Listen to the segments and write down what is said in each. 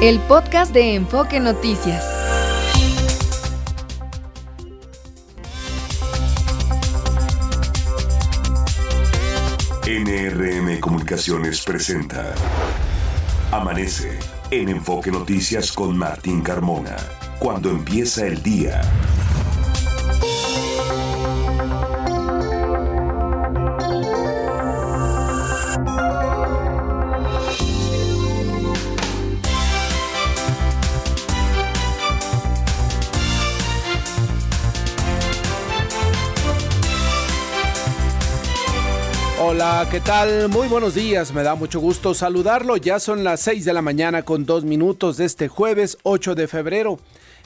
El podcast de Enfoque Noticias. NRM Comunicaciones presenta Amanece en Enfoque Noticias con Martín Carmona. Cuando empieza el día. Hola, ¿qué tal? Muy buenos días, me da mucho gusto saludarlo. Ya son las 6 de la mañana con dos minutos de este jueves 8 de febrero.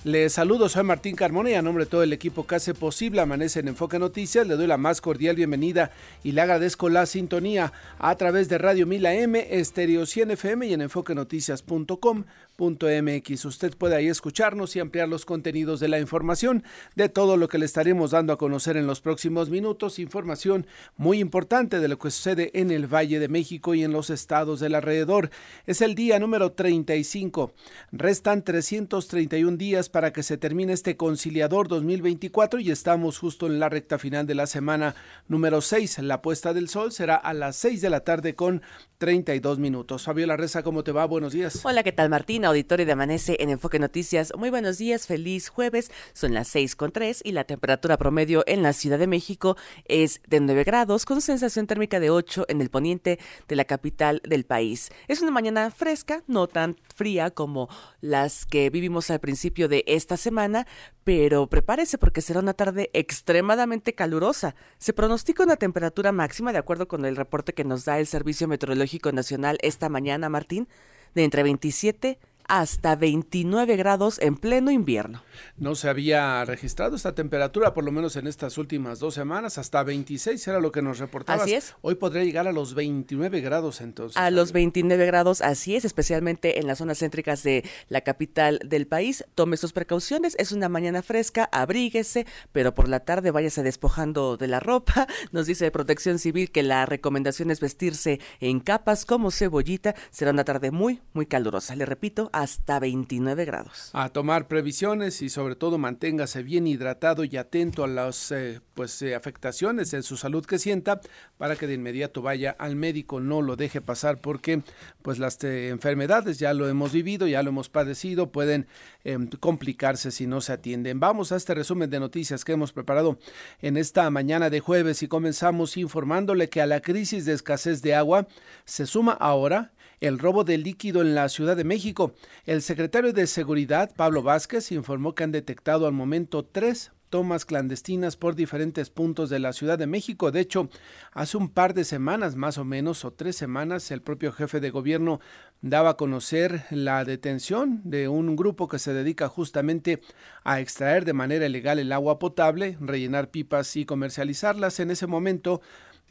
Les saludo, soy Martín Carmona y a nombre de todo el equipo que hace posible Amanece en Enfoque Noticias, le doy la más cordial bienvenida y le agradezco la sintonía a través de Radio Mila M, Estéreo 100 FM y en enfoquenoticias.com MX. Usted puede ahí escucharnos y ampliar los contenidos de la información, de todo lo que le estaremos dando a conocer en los próximos minutos, información muy importante de lo que sucede en el Valle de México y en los estados del alrededor. Es el día número 35. Restan 331 días para que se termine este conciliador 2024 y estamos justo en la recta final de la semana número 6. La puesta del sol será a las 6 de la tarde con 32 minutos. Fabiola Reza, ¿cómo te va? Buenos días. Hola, ¿qué tal Martín? Auditorio de Amanece en Enfoque Noticias. Muy buenos días, feliz jueves. Son las seis con tres y la temperatura promedio en la Ciudad de México es de 9 grados con sensación térmica de 8 en el poniente de la capital del país. Es una mañana fresca, no tan fría como las que vivimos al principio de esta semana, pero prepárese porque será una tarde extremadamente calurosa. Se pronostica una temperatura máxima, de acuerdo con el reporte que nos da el Servicio Meteorológico Nacional esta mañana, Martín, de entre 27 hasta 29 grados en pleno invierno. No se había registrado esta temperatura, por lo menos en estas últimas dos semanas, hasta 26 era lo que nos reportabas. Así es. Hoy podría llegar a los 29 grados entonces. A los 29 grados, así es, especialmente en las zonas céntricas de la capital del país. Tome sus precauciones, es una mañana fresca, abríguese, pero por la tarde váyase despojando de la ropa. Nos dice Protección Civil que la recomendación es vestirse en capas como cebollita. Será una tarde muy, muy calurosa. Le repito, hasta 29 grados. A tomar previsiones y sobre todo manténgase bien hidratado y atento a las eh, pues, eh, afectaciones en su salud que sienta para que de inmediato vaya al médico, no lo deje pasar porque pues las eh, enfermedades ya lo hemos vivido, ya lo hemos padecido, pueden em, complicarse si no se atienden. Vamos a este resumen de noticias que hemos preparado en esta mañana de jueves y comenzamos informándole que a la crisis de escasez de agua se suma ahora el robo de líquido en la Ciudad de México. El secretario de Seguridad, Pablo Vázquez, informó que han detectado al momento tres tomas clandestinas por diferentes puntos de la Ciudad de México. De hecho, hace un par de semanas más o menos, o tres semanas, el propio jefe de gobierno daba a conocer la detención de un grupo que se dedica justamente a extraer de manera ilegal el agua potable, rellenar pipas y comercializarlas. En ese momento,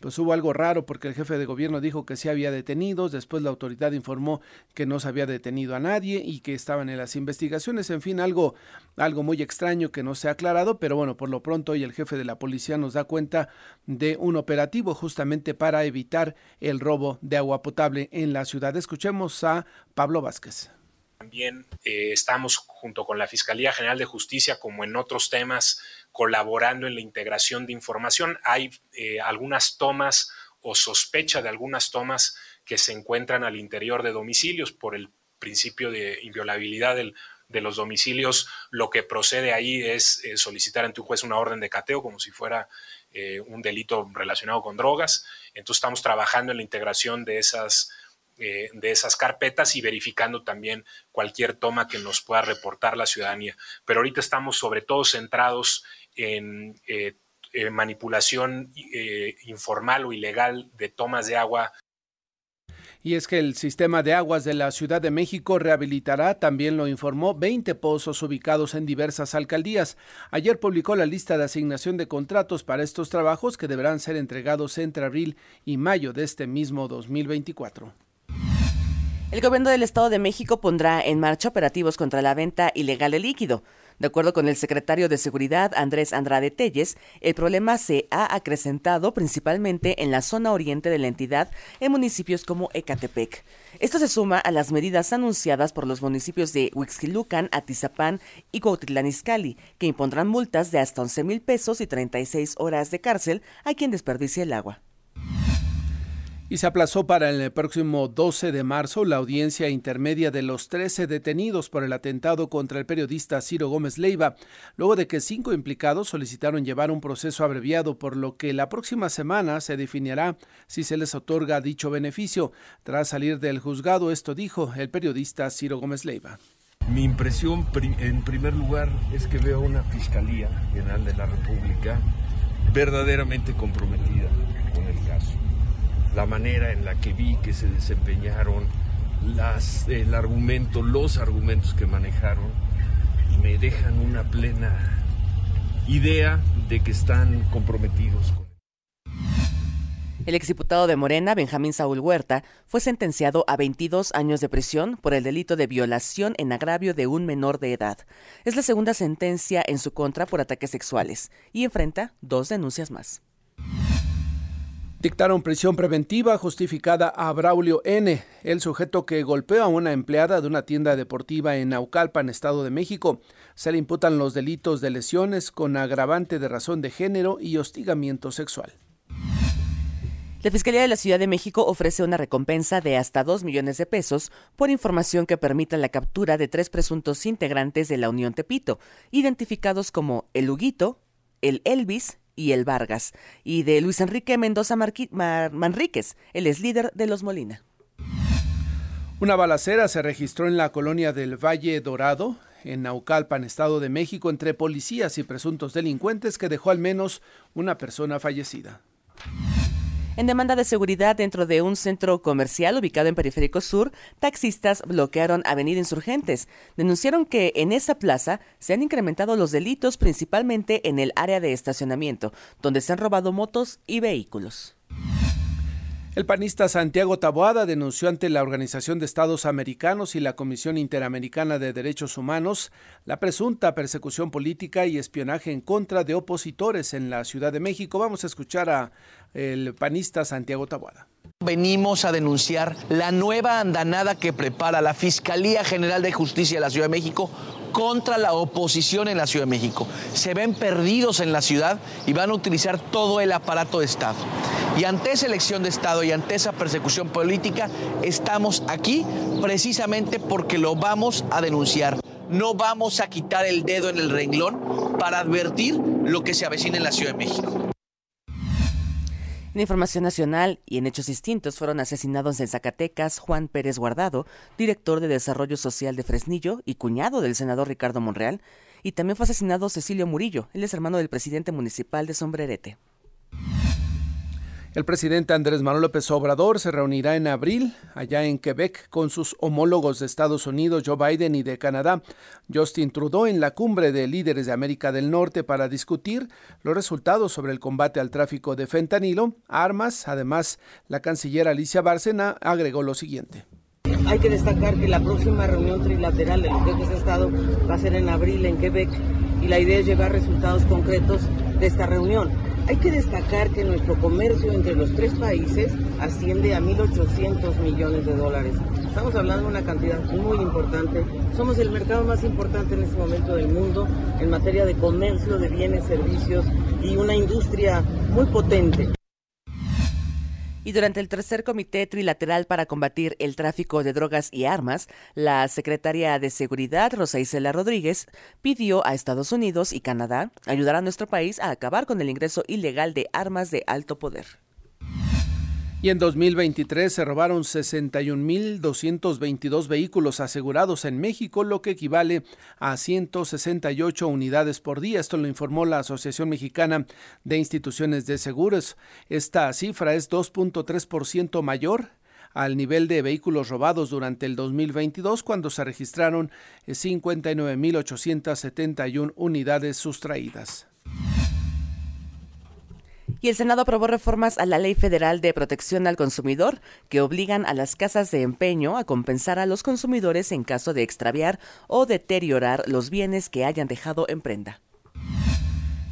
pues hubo algo raro porque el jefe de gobierno dijo que sí había detenidos, después la autoridad informó que no se había detenido a nadie y que estaban en las investigaciones, en fin, algo, algo muy extraño que no se ha aclarado, pero bueno, por lo pronto hoy el jefe de la policía nos da cuenta de un operativo justamente para evitar el robo de agua potable en la ciudad. Escuchemos a Pablo Vázquez. También eh, estamos junto con la Fiscalía General de Justicia, como en otros temas, colaborando en la integración de información. Hay eh, algunas tomas o sospecha de algunas tomas que se encuentran al interior de domicilios por el principio de inviolabilidad de los domicilios. Lo que procede ahí es eh, solicitar ante un juez una orden de cateo como si fuera un delito relacionado con drogas. Entonces estamos trabajando en la integración de esas eh, de esas carpetas y verificando también cualquier toma que nos pueda reportar la ciudadanía. Pero ahorita estamos sobre todo centrados en eh, manipulación eh, informal o ilegal de tomas de agua y es que el sistema de aguas de la Ciudad de México rehabilitará, también lo informó, 20 pozos ubicados en diversas alcaldías. Ayer publicó la lista de asignación de contratos para estos trabajos que deberán ser entregados entre abril y mayo de este mismo 2024. El gobierno del Estado de México pondrá en marcha operativos contra la venta ilegal de líquido. De acuerdo con el secretario de Seguridad, Andrés Andrade Telles, el problema se ha acrecentado principalmente en la zona oriente de la entidad, en municipios como Ecatepec. Esto se suma a las medidas anunciadas por los municipios de Huixquilucan, Atizapán y Cuautitlán Izcalli, que impondrán multas de hasta 11 mil pesos y 36 horas de cárcel a quien desperdicie el agua y se aplazó para el próximo 12 de marzo la audiencia intermedia de los 13 detenidos por el atentado contra el periodista Ciro Gómez Leiva, luego de que cinco implicados solicitaron llevar un proceso abreviado, por lo que la próxima semana se definirá si se les otorga dicho beneficio. Tras salir del juzgado, esto dijo el periodista Ciro Gómez Leiva. Mi impresión, en primer lugar, es que veo una Fiscalía General de la República verdaderamente comprometida la manera en la que vi que se desempeñaron, el argumento, los argumentos que manejaron, me dejan una plena idea de que están comprometidos con el exdiputado de Morena, Benjamín Saúl Huerta, fue sentenciado a 22 años de prisión por el delito de violación en agravio de un menor de edad. Es la segunda sentencia en su contra por ataques sexuales y enfrenta dos denuncias más. Dictaron prisión preventiva justificada a Braulio N., el sujeto que golpeó a una empleada de una tienda deportiva en Naucalpan, Estado de México. Se le imputan los delitos de lesiones con agravante de razón de género y hostigamiento sexual. La Fiscalía de la Ciudad de México ofrece una recompensa de hasta 2 millones de pesos por información que permita la captura de tres presuntos integrantes de la Unión Tepito, identificados como el Huguito, el Elvis y el Vargas, y de Luis Enrique Mendoza Manríquez, él es líder de los Molina. Una balacera se registró en la colonia del Valle Dorado, en Naucalpan, Estado de México, entre policías y presuntos delincuentes que dejó al menos una persona fallecida. En demanda de seguridad dentro de un centro comercial ubicado en Periférico Sur, taxistas bloquearon Avenida Insurgentes. Denunciaron que en esa plaza se han incrementado los delitos principalmente en el área de estacionamiento, donde se han robado motos y vehículos. El panista Santiago Taboada denunció ante la Organización de Estados Americanos y la Comisión Interamericana de Derechos Humanos la presunta persecución política y espionaje en contra de opositores en la Ciudad de México. Vamos a escuchar a el panista Santiago Taboada. Venimos a denunciar la nueva andanada que prepara la Fiscalía General de Justicia de la Ciudad de México contra la oposición en la Ciudad de México. Se ven perdidos en la ciudad y van a utilizar todo el aparato de Estado. Y ante esa elección de Estado y ante esa persecución política, estamos aquí precisamente porque lo vamos a denunciar. No vamos a quitar el dedo en el renglón para advertir lo que se avecina en la Ciudad de México. En información nacional y en hechos distintos fueron asesinados en Zacatecas Juan Pérez Guardado, director de Desarrollo Social de Fresnillo y cuñado del senador Ricardo Monreal, y también fue asesinado Cecilio Murillo, él es hermano del presidente municipal de Sombrerete. El presidente Andrés Manuel López Obrador se reunirá en abril allá en Quebec con sus homólogos de Estados Unidos, Joe Biden, y de Canadá, Justin Trudeau, en la cumbre de líderes de América del Norte para discutir los resultados sobre el combate al tráfico de fentanilo, armas. Además, la canciller Alicia Bárcena agregó lo siguiente. Hay que destacar que la próxima reunión trilateral de los jefes de Estado va a ser en abril en Quebec y la idea es llevar resultados concretos de esta reunión. Hay que destacar que nuestro comercio entre los tres países asciende a 1.800 millones de dólares. Estamos hablando de una cantidad muy importante. Somos el mercado más importante en este momento del mundo en materia de comercio, de bienes, servicios y una industria muy potente. Y durante el tercer comité trilateral para combatir el tráfico de drogas y armas, la secretaria de Seguridad, Rosa Isela Rodríguez, pidió a Estados Unidos y Canadá ayudar a nuestro país a acabar con el ingreso ilegal de armas de alto poder. Y en 2023 se robaron 61.222 vehículos asegurados en México, lo que equivale a 168 unidades por día. Esto lo informó la Asociación Mexicana de Instituciones de Seguros. Esta cifra es 2.3% mayor al nivel de vehículos robados durante el 2022, cuando se registraron 59.871 unidades sustraídas. Y el Senado aprobó reformas a la Ley Federal de Protección al Consumidor que obligan a las casas de empeño a compensar a los consumidores en caso de extraviar o deteriorar los bienes que hayan dejado en prenda.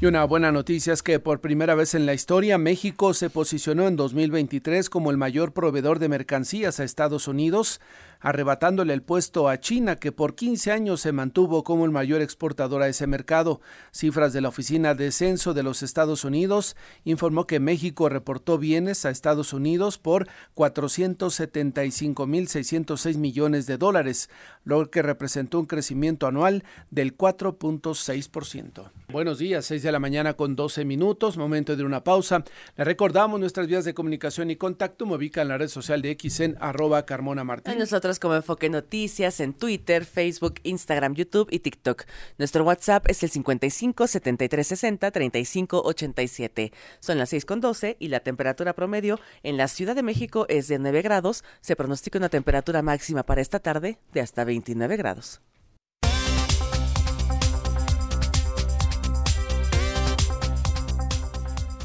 Y una buena noticia es que por primera vez en la historia México se posicionó en 2023 como el mayor proveedor de mercancías a Estados Unidos arrebatándole el puesto a China, que por 15 años se mantuvo como el mayor exportador a ese mercado. Cifras de la Oficina de Censo de los Estados Unidos informó que México reportó bienes a Estados Unidos por 475.606 millones de dólares, lo que representó un crecimiento anual del 4.6%. Buenos días, 6 de la mañana con 12 minutos, momento de una pausa. Le recordamos nuestras vías de comunicación y contacto. Me ubica en la red social de XN arroba Carmona Martín. Como Enfoque Noticias en Twitter, Facebook, Instagram, YouTube y TikTok. Nuestro WhatsApp es el 55 73 60 35 87. Son las 6 con 12 y la temperatura promedio en la Ciudad de México es de 9 grados. Se pronostica una temperatura máxima para esta tarde de hasta 29 grados.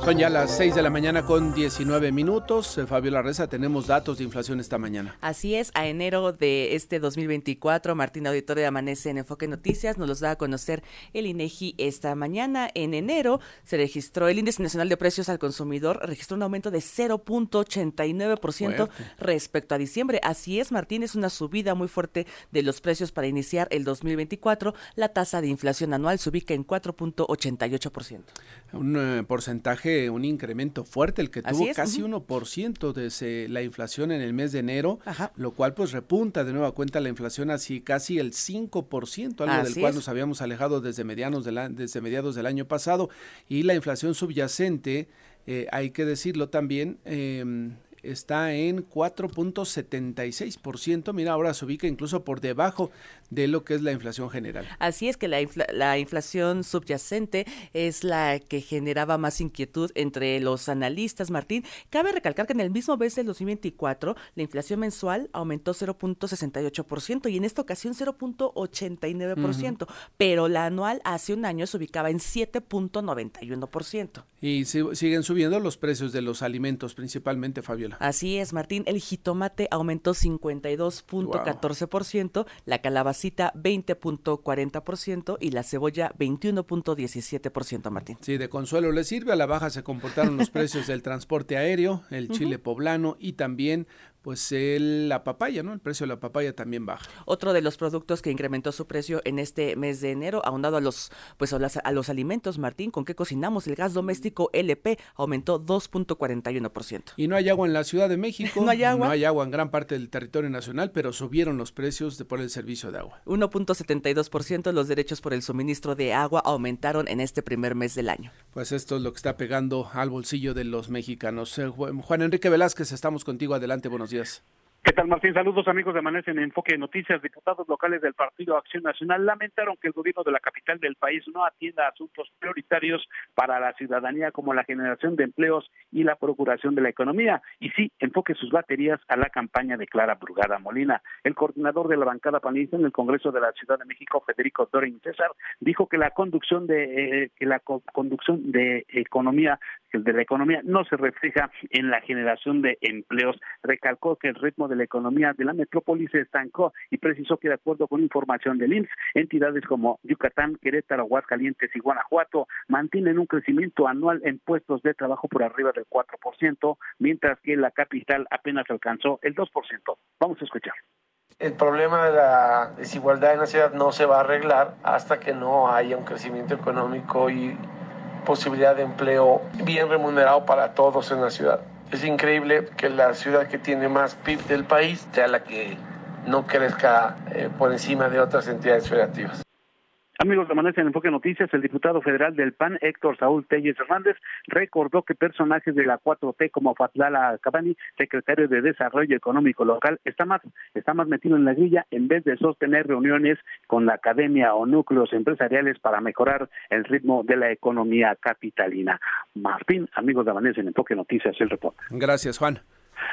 son ya las 6 de la mañana con 19 minutos. Eh, Fabiola Reza, tenemos datos de inflación esta mañana. Así es, a enero de este 2024, Martín Auditorio de Amanece en Enfoque Noticias nos los da a conocer el INEGI esta mañana. En enero se registró el Índice Nacional de Precios al Consumidor, registró un aumento de 0.89% respecto a diciembre. Así es, Martín, es una subida muy fuerte de los precios para iniciar el 2024. La tasa de inflación anual se ubica en 4.88%. Un eh, porcentaje un incremento fuerte, el que tuvo casi 1% de la inflación en el mes de enero, lo cual pues repunta de nueva cuenta la inflación así casi el 5%, algo del cual nos habíamos alejado desde, medianos desde mediados del año pasado, y la inflación subyacente, eh, hay que decirlo también, eh, está en 4.76%. Mira, ahora se ubica incluso por debajo de lo que es la inflación general. Así es que la, la inflación subyacente es la que generaba más inquietud entre los analistas, Martín. Cabe recalcar que en el mismo mes del 2024 la inflación mensual aumentó 0.68% y en esta ocasión 0.89%, pero la anual hace un año se ubicaba en 7.91%. Y siguen subiendo los precios de los alimentos, principalmente, Fabiola. Así es, Martín. El jitomate aumentó 52.14%, la calabacita 20.40% y la cebolla 21.17%, Martín. Sí, de consuelo le sirve. A la baja se comportaron los precios del transporte aéreo, el chile poblano y también pues el, la papaya, ¿no? El precio de la papaya también baja. Otro de los productos que incrementó su precio en este mes de enero, aunado a los, pues a, a los alimentos, Martín, ¿con qué cocinamos? El gas doméstico LP aumentó 2.41%. Y no hay agua en la Ciudad de México. no hay agua. No hay agua en gran parte del territorio nacional, pero subieron los precios de, por el servicio de agua. 1.72% los derechos por el suministro de agua aumentaron en este primer mes del año. Pues esto es lo que está pegando al bolsillo de los mexicanos. Eh, Juan Enrique Velázquez, estamos contigo. Adelante, buenos días. yes. ¿Qué tal, Martín? Saludos, amigos de Amanece en Enfoque de Noticias. Diputados locales del Partido Acción Nacional lamentaron que el gobierno de la capital del país no atienda asuntos prioritarios para la ciudadanía como la generación de empleos y la procuración de la economía. Y sí, enfoque sus baterías a la campaña de Clara Brugada Molina. El coordinador de la bancada panista en el Congreso de la Ciudad de México, Federico Dorin César, dijo que la conducción de eh, que la conducción de economía de la economía no se refleja en la generación de empleos. Recalcó que el ritmo de la economía de la metrópoli se estancó y precisó que de acuerdo con información del IMSS, entidades como Yucatán, Querétaro, Aguascalientes y Guanajuato mantienen un crecimiento anual en puestos de trabajo por arriba del 4%, mientras que la capital apenas alcanzó el 2%. Vamos a escuchar. El problema de la desigualdad en la ciudad no se va a arreglar hasta que no haya un crecimiento económico y posibilidad de empleo bien remunerado para todos en la ciudad. Es increíble que la ciudad que tiene más PIB del país sea la que no crezca eh, por encima de otras entidades federativas. Amigos de Amanece en Enfoque Noticias, el diputado federal del PAN, Héctor Saúl Telles Hernández, recordó que personajes de la 4T como Fatlala Cabani, secretario de Desarrollo Económico Local, está más, está más metido en la grilla en vez de sostener reuniones con la academia o núcleos empresariales para mejorar el ritmo de la economía capitalina. Martín, amigos de Amanece en Enfoque Noticias, el reporte. Gracias, Juan.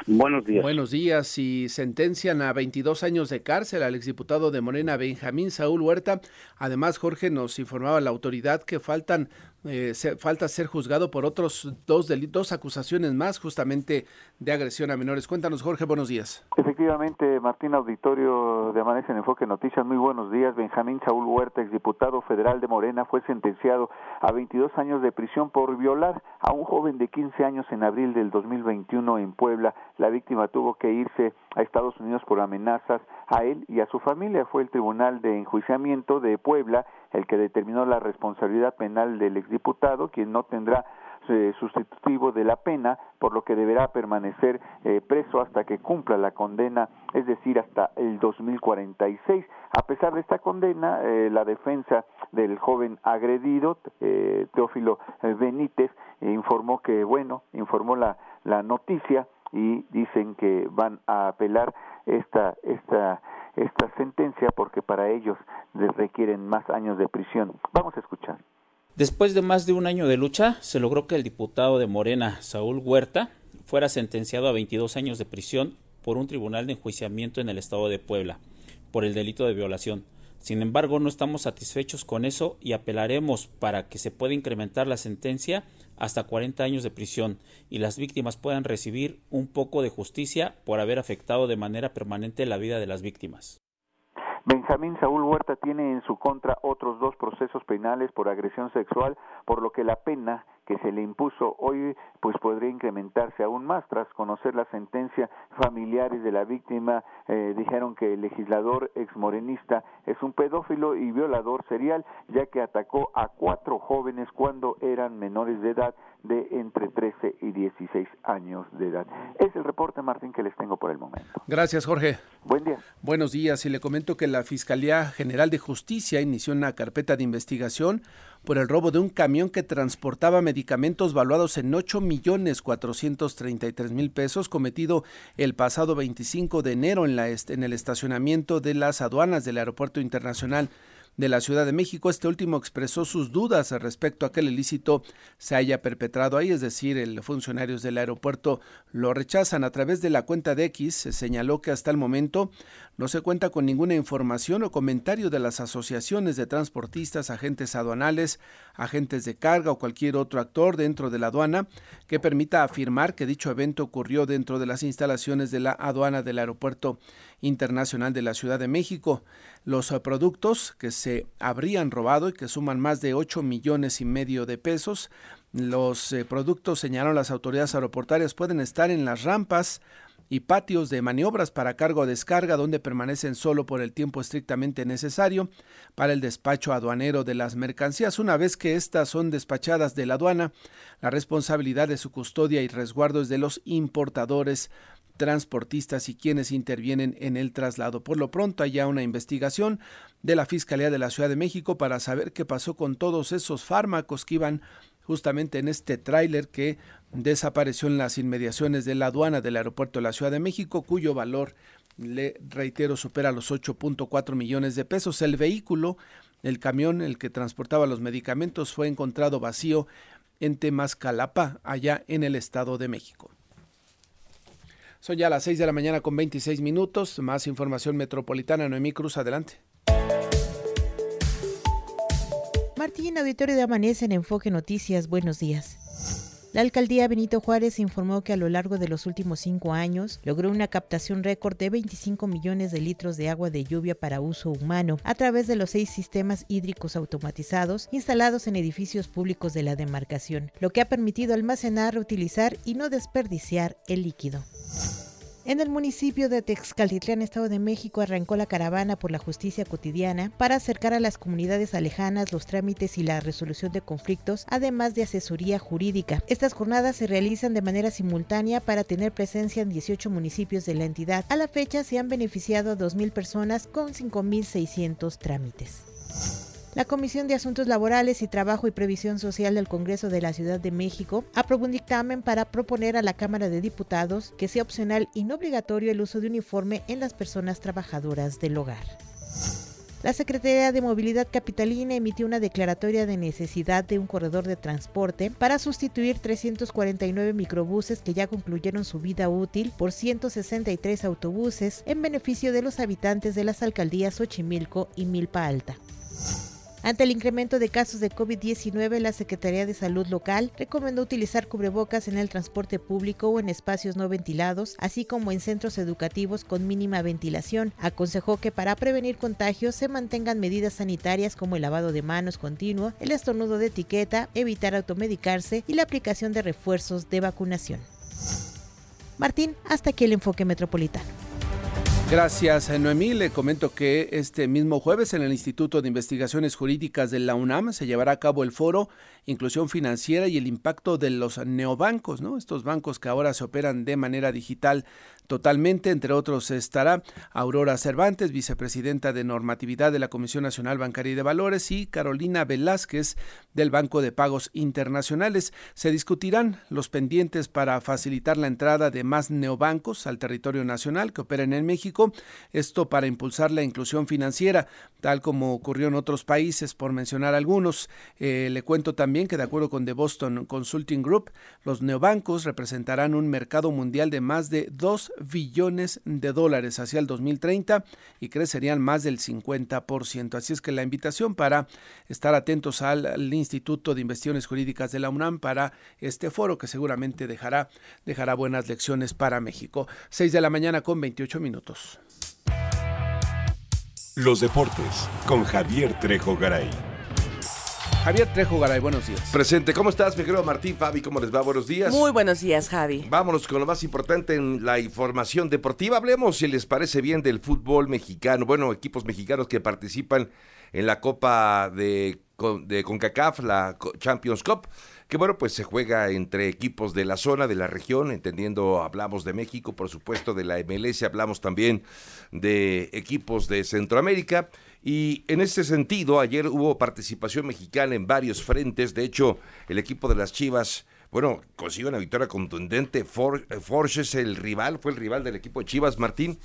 Buenos días. Buenos días. Y sentencian a 22 años de cárcel al exdiputado de Morena, Benjamín Saúl Huerta. Además, Jorge nos informaba la autoridad que faltan eh, falta ser juzgado por otros dos delitos, acusaciones más, justamente de agresión a menores. Cuéntanos, Jorge, buenos días. Efectivamente, Martín Auditorio de Amanece en Enfoque Noticias, muy buenos días. Benjamín Saúl Huerta, exdiputado federal de Morena, fue sentenciado a 22 años de prisión por violar a un joven de 15 años en abril del 2021 en Puebla. La víctima tuvo que irse a Estados Unidos por amenazas a él y a su familia. Fue el Tribunal de Enjuiciamiento de Puebla el que determinó la responsabilidad penal del exdiputado, quien no tendrá eh, sustitutivo de la pena, por lo que deberá permanecer eh, preso hasta que cumpla la condena, es decir, hasta el 2046. A pesar de esta condena, eh, la defensa del joven agredido, Teófilo Benítez, informó que, bueno, informó la, la noticia y dicen que van a apelar esta, esta esta sentencia porque para ellos requieren más años de prisión. Vamos a escuchar. Después de más de un año de lucha, se logró que el diputado de Morena, Saúl Huerta, fuera sentenciado a 22 años de prisión por un tribunal de enjuiciamiento en el estado de Puebla, por el delito de violación. Sin embargo, no estamos satisfechos con eso y apelaremos para que se pueda incrementar la sentencia hasta 40 años de prisión y las víctimas puedan recibir un poco de justicia por haber afectado de manera permanente la vida de las víctimas. Benjamín Saúl Huerta tiene en su contra otros dos procesos penales por agresión sexual, por lo que la pena que se le impuso hoy pues podría incrementarse aún más tras conocer la sentencia familiares de la víctima eh, dijeron que el legislador exmorenista es un pedófilo y violador serial ya que atacó a cuatro jóvenes cuando eran menores de edad de entre 13 y 16 años de edad. Es el reporte, Martín, que les tengo por el momento. Gracias, Jorge. Buen día. Buenos días. Y le comento que la Fiscalía General de Justicia inició una carpeta de investigación por el robo de un camión que transportaba medicamentos valuados en 8 millones 433 mil pesos cometido el pasado 25 de enero en, la, en el estacionamiento de las aduanas del Aeropuerto Internacional de la Ciudad de México. Este último expresó sus dudas respecto a que el ilícito se haya perpetrado ahí, es decir, el funcionarios del aeropuerto lo rechazan. A través de la cuenta de X se señaló que hasta el momento no se cuenta con ninguna información o comentario de las asociaciones de transportistas, agentes aduanales, agentes de carga o cualquier otro actor dentro de la aduana que permita afirmar que dicho evento ocurrió dentro de las instalaciones de la aduana del Aeropuerto Internacional de la Ciudad de México. Los eh, productos que se habrían robado y que suman más de 8 millones y medio de pesos, los eh, productos, señalaron las autoridades aeroportuarias, pueden estar en las rampas y patios de maniobras para cargo o descarga donde permanecen solo por el tiempo estrictamente necesario para el despacho aduanero de las mercancías. Una vez que éstas son despachadas de la aduana, la responsabilidad de su custodia y resguardo es de los importadores transportistas y quienes intervienen en el traslado. Por lo pronto hay ya una investigación de la Fiscalía de la Ciudad de México para saber qué pasó con todos esos fármacos que iban justamente en este tráiler que desapareció en las inmediaciones de la aduana del aeropuerto de la Ciudad de México, cuyo valor, le reitero, supera los 8.4 millones de pesos. El vehículo, el camión, el que transportaba los medicamentos, fue encontrado vacío en Temascalapa, allá en el Estado de México. Son ya las 6 de la mañana con 26 minutos. Más información metropolitana. Noemí Cruz, adelante. Martín, auditorio de Amanece en Enfoque Noticias. Buenos días. La alcaldía Benito Juárez informó que a lo largo de los últimos cinco años logró una captación récord de 25 millones de litros de agua de lluvia para uso humano a través de los seis sistemas hídricos automatizados instalados en edificios públicos de la demarcación, lo que ha permitido almacenar, reutilizar y no desperdiciar el líquido. En el municipio de Texcaltitlán, Estado de México, arrancó la caravana por la justicia cotidiana para acercar a las comunidades alejanas los trámites y la resolución de conflictos, además de asesoría jurídica. Estas jornadas se realizan de manera simultánea para tener presencia en 18 municipios de la entidad. A la fecha se han beneficiado a 2.000 personas con 5.600 trámites. La Comisión de Asuntos Laborales y Trabajo y Previsión Social del Congreso de la Ciudad de México aprobó un dictamen para proponer a la Cámara de Diputados que sea opcional y no obligatorio el uso de uniforme en las personas trabajadoras del hogar. La Secretaría de Movilidad Capitalina emitió una declaratoria de necesidad de un corredor de transporte para sustituir 349 microbuses que ya concluyeron su vida útil por 163 autobuses en beneficio de los habitantes de las alcaldías Xochimilco y Milpa Alta. Ante el incremento de casos de COVID-19, la Secretaría de Salud local recomendó utilizar cubrebocas en el transporte público o en espacios no ventilados, así como en centros educativos con mínima ventilación. Aconsejó que para prevenir contagios se mantengan medidas sanitarias como el lavado de manos continuo, el estornudo de etiqueta, evitar automedicarse y la aplicación de refuerzos de vacunación. Martín, hasta aquí el enfoque metropolitano. Gracias, Noemí. Le comento que este mismo jueves en el Instituto de Investigaciones Jurídicas de la UNAM se llevará a cabo el foro Inclusión Financiera y el impacto de los neobancos, ¿no? Estos bancos que ahora se operan de manera digital totalmente. Entre otros estará Aurora Cervantes, vicepresidenta de normatividad de la Comisión Nacional Bancaria y de Valores, y Carolina Velázquez del Banco de Pagos Internacionales. Se discutirán los pendientes para facilitar la entrada de más neobancos al territorio nacional que operen en México. Esto para impulsar la inclusión financiera, tal como ocurrió en otros países, por mencionar algunos. Eh, le cuento también que de acuerdo con The Boston Consulting Group, los neobancos representarán un mercado mundial de más de 2 billones de dólares hacia el 2030 y crecerían más del 50%. Así es que la invitación para estar atentos al, Instituto de Investigaciones Jurídicas de la UNAM para este foro que seguramente dejará, dejará buenas lecciones para México. 6 de la mañana con 28 minutos. Los deportes con Javier Trejo Garay. Javier Trejo Garay, buenos días. Presente, ¿cómo estás, mi querido Martín? Fabi, ¿cómo les va? Buenos días. Muy buenos días, Javi. Vámonos con lo más importante en la información deportiva. Hablemos, si les parece bien, del fútbol mexicano. Bueno, equipos mexicanos que participan en la Copa de, de CONCACAF, la Champions Cup que bueno, pues se juega entre equipos de la zona, de la región, entendiendo, hablamos de México, por supuesto, de la MLS, hablamos también de equipos de Centroamérica, y en ese sentido, ayer hubo participación mexicana en varios frentes. De hecho, el equipo de las Chivas, bueno, consiguió una victoria contundente. For, eh, Forges, el rival, fue el rival del equipo de Chivas, Martín.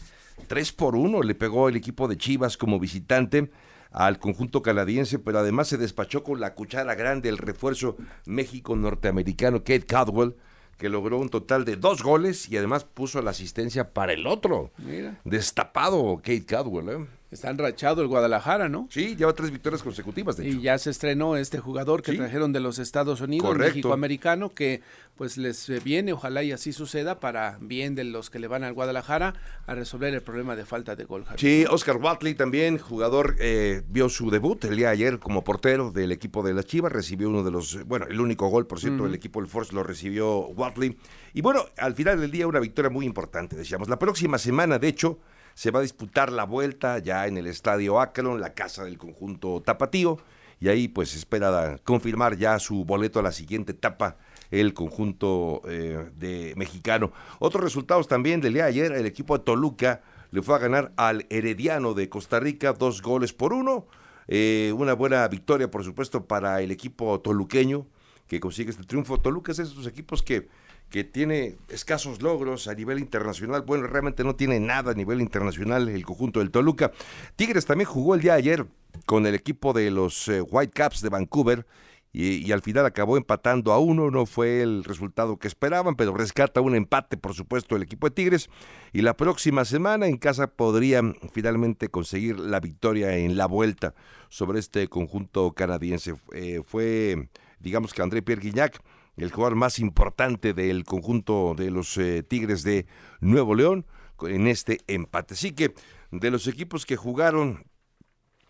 tres por uno le pegó el equipo de Chivas como visitante al conjunto canadiense, pero además se despachó con la cuchara grande el refuerzo México-norteamericano Kate Caldwell, que logró un total de dos goles y además puso la asistencia para el otro. Mira. Destapado Kate Caldwell, ¿eh? Está enrachado el Guadalajara, ¿no? Sí, lleva tres victorias consecutivas, de hecho. Y ya se estrenó este jugador que trajeron de los Estados Unidos, México-americano, que pues les viene, ojalá y así suceda, para bien de los que le van al Guadalajara, a resolver el problema de falta de gol. Sí, Oscar Watley también, jugador, eh, vio su debut el día de ayer como portero del equipo de la Chivas, recibió uno de los, bueno, el único gol, por cierto, del equipo del Force lo recibió Watley. Y bueno, al final del día una victoria muy importante, decíamos. La próxima semana, de hecho, se va a disputar la vuelta ya en el estadio Akron, la casa del conjunto tapatío, y ahí pues espera confirmar ya su boleto a la siguiente etapa el conjunto eh, de mexicano. Otros resultados también del día de ayer, el equipo de Toluca le fue a ganar al Herediano de Costa Rica dos goles por uno. Eh, una buena victoria, por supuesto, para el equipo toluqueño que consigue este triunfo. Toluca es de esos equipos que que tiene escasos logros a nivel internacional. Bueno, realmente no tiene nada a nivel internacional el conjunto del Toluca. Tigres también jugó el día de ayer con el equipo de los eh, Whitecaps de Vancouver. Y, al final acabó empatando a uno, no fue el resultado que esperaban, pero rescata un empate, por supuesto, el equipo de Tigres. Y la próxima semana en casa podrían finalmente conseguir la victoria en la vuelta sobre este conjunto canadiense. Eh, fue, digamos que André Pierre Guignac el jugador más importante del conjunto de los eh, Tigres de Nuevo León en este empate. Así que de los equipos que jugaron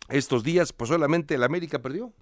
estos días, pues solamente el América perdió.